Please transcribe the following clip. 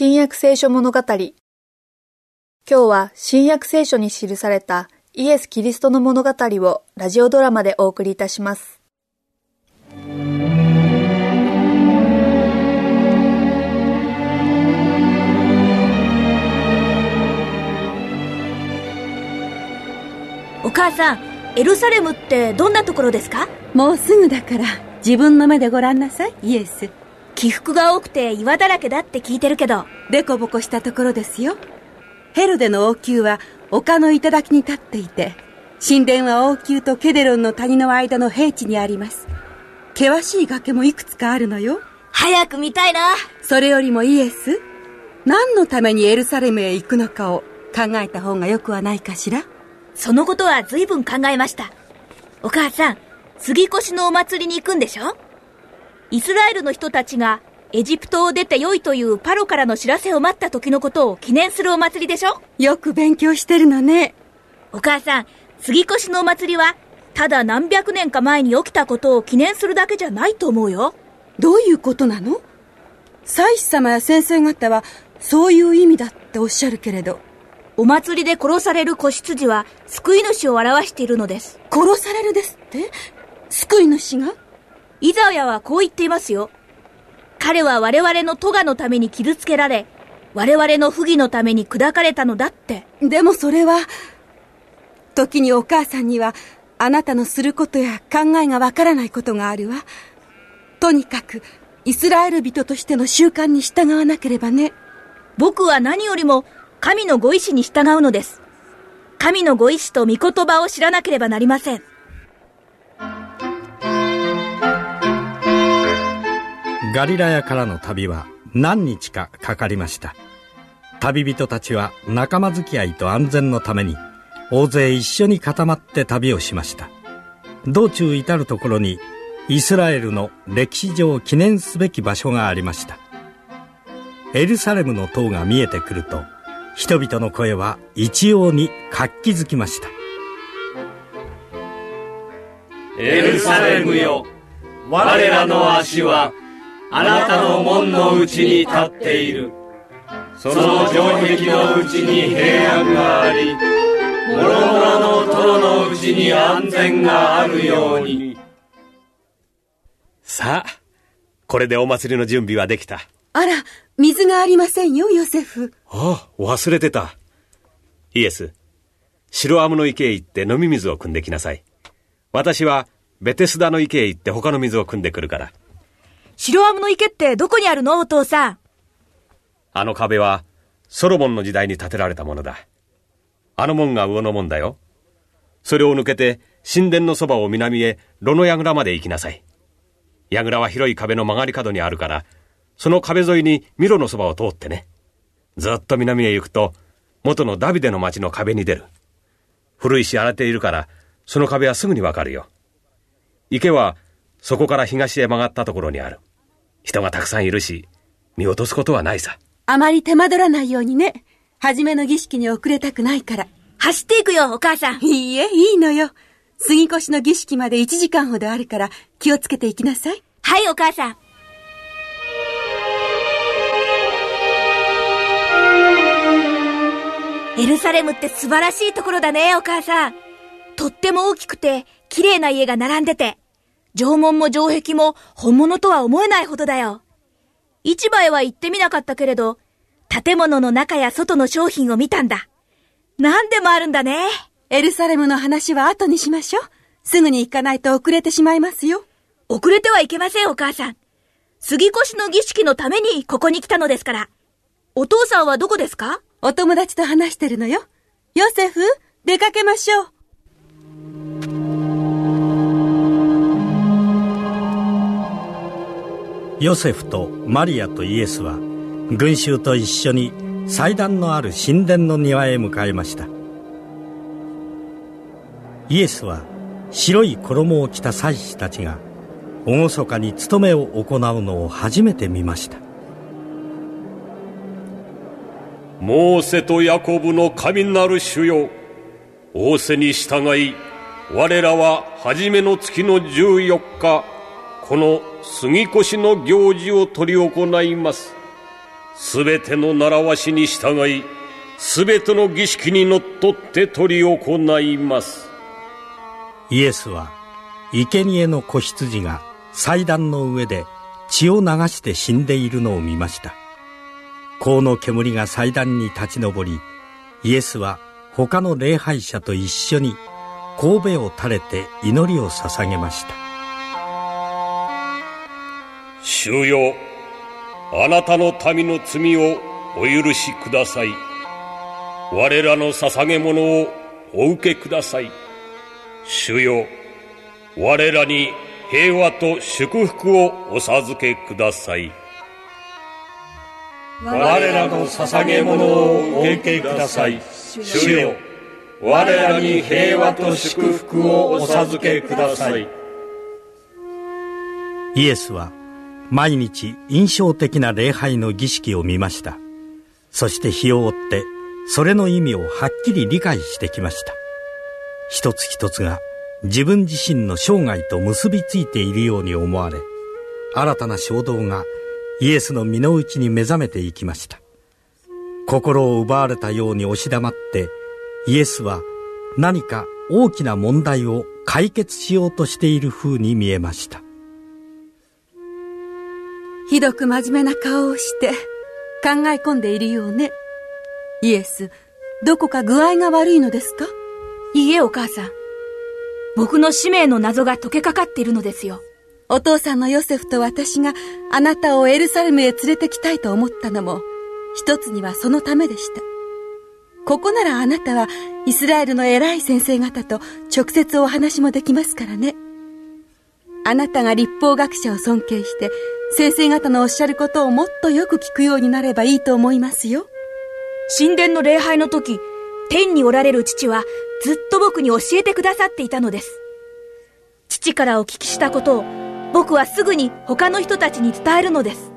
新約聖書物語。今日は新約聖書に記されたイエス・キリストの物語をラジオドラマでお送りいたします。お母さん、エルサレムってどんなところですか？もうすぐだから自分の目でご覧なさいイエス起伏が多くて岩だらけだって聞いてるけど。デコボコしたところですよヘロデの王宮は丘の頂に立っていて神殿は王宮とケデロンの谷の間の平地にあります険しい崖もいくつかあるのよ早く見たいな。それよりもイエス？何のためにエルサレムへ行くのかを考えた方がよくはないかしら？そのことは随分考えました。お母さん、杉越のお祭りに行くんでしょ？イスラエルの人たちがエジプトを出て良いというパロからの知らせを待った時のことを記念するお祭りでしょ？よく勉強してるのね。お母さん、杉越のお祭りは、ただ何百年か前に起きたことを記念するだけじゃないと思うよ。どういうことなの？祭司様や先生方はそういう意味だっておっしゃるけれど。お祭りで殺される子羊は救い主を表しているのです。殺されるですって？救い主が？イザヤはこう言っていますよ。彼は我々の咎のために傷つけられ、我々の不義のために砕かれたのだって。でもそれは時にお母さんにはあなたのすることや考えがわからないことがあるわとにかくイスラエル人としての習慣に従わなければね僕は何よりも神のご意志に従うのです。神のご意志と御言葉を知らなければなりません。ガリラヤからの旅は何日かかかりました。旅人たちは仲間付き合いと安全のために大勢一緒に固まって旅をしました。道中至る所にイスラエルの歴史上記念すべき場所がありました。エルサレムの塔が見えてくると人々の声は一様に活気づきました。エルサレムよ我らの足はあなたの門の内に立っているその城壁の内に平安があり諸々の殿の内に安全があるようにさあ、これでお祭りの準備はできた。あら水がありませんよヨセフああ、忘れてた。イエス、白アムの池へ行って飲み水を汲んできなさい。私はベテスダの池へ行って他の水を汲んでくるから。白アムの池ってどこにあるのお父さん？あの壁はソロモンの時代に建てられたものだ。あの門が魚の門だよ。それを抜けて神殿のそばを南へ炉の櫓まで行きなさい。櫓は広い壁の曲がり角にあるから、その壁沿いにミロのそばを通ってね。ずっと南へ行くと、元のダビデの町の壁に出る。古いし荒れているから、その壁はすぐにわかるよ。池は、そこから東へ曲がったところにある。人がたくさんいるし、見落とすことはないさ。あまり手間取らないようにね初めの儀式に遅れたくないから走っていくよ、お母さん。いいえいいのよ杉越の儀式まで1時間ほどあるから気をつけていきなさいはい、お母さん。エルサレムって素晴らしいところだね、お母さん。とっても大きくて、綺麗な家が並んでて、城門も城壁も本物とは思えないほどだよ。市場へは行ってみなかったけれど、建物の中や外の商品を見たんだ。何でもあるんだね。エルサレムの話は後にしましょうすぐに行かないと遅れてしまいますよ遅れてはいけません、お母さん。杉越の儀式のためにここに来たのですから。お父さんはどこですか？お友達と話してるのよヨセフ出かけましょうヨセフとマリアとイエスは群衆と一緒に祭壇のある神殿の庭へ向かいました。イエスは白い衣を着た祭司たちが厳かに務めを行うのを初めて見ました。モーセとヤコブの神なる主よ。仰せに従い我らは初めの月の14日この杉越の行事を執り行いますすべての習わしに従い、すべての儀式にのっとって執り行います。イエスは、生贄の子羊が祭壇の上で血を流して死んでいるのを見ました。香の煙が祭壇に立ち上り、イエスは他の礼拝者と一緒に神戸を垂れて祈りを捧げました。主よ、あなたの民の罪をお許しください。我らの捧げ物をお受けください。主よ、我らに平和と祝福をお授けください。我らの捧げ物をお受けください。主よ、我らに平和と祝福をお授けください。イエスは毎日印象的な礼拝の儀式を見ました。そして日を追ってそれの意味をはっきり理解してきました。一つ一つが自分自身の生涯と結びついているように思われ、新たな衝動がイエスの身の内に目覚めていきました。心を奪われたように押し黙って、イエスは何か大きな問題を解決しようとしている風に見えました。ひどく真面目な顔をして考え込んでいるようね。イエス、どこか具合が悪いのですか？いいえ、お母さん。僕の使命の謎が解けかかっているのですよ。お父さんのヨセフと私があなたをエルサレムへ連れてきたいと思ったのも、一つにはそのためでした。ここならあなたはイスラエルの偉い先生方と直接お話もできますからね。あなたが立法学者を尊敬して先生方のおっしゃることをもっとよく聞くようになればいいと思いますよ。神殿の礼拝の時、天におられる父はずっと僕に教えてくださっていたのです。父からお聞きしたことを僕はすぐに他の人たちに伝えるのです。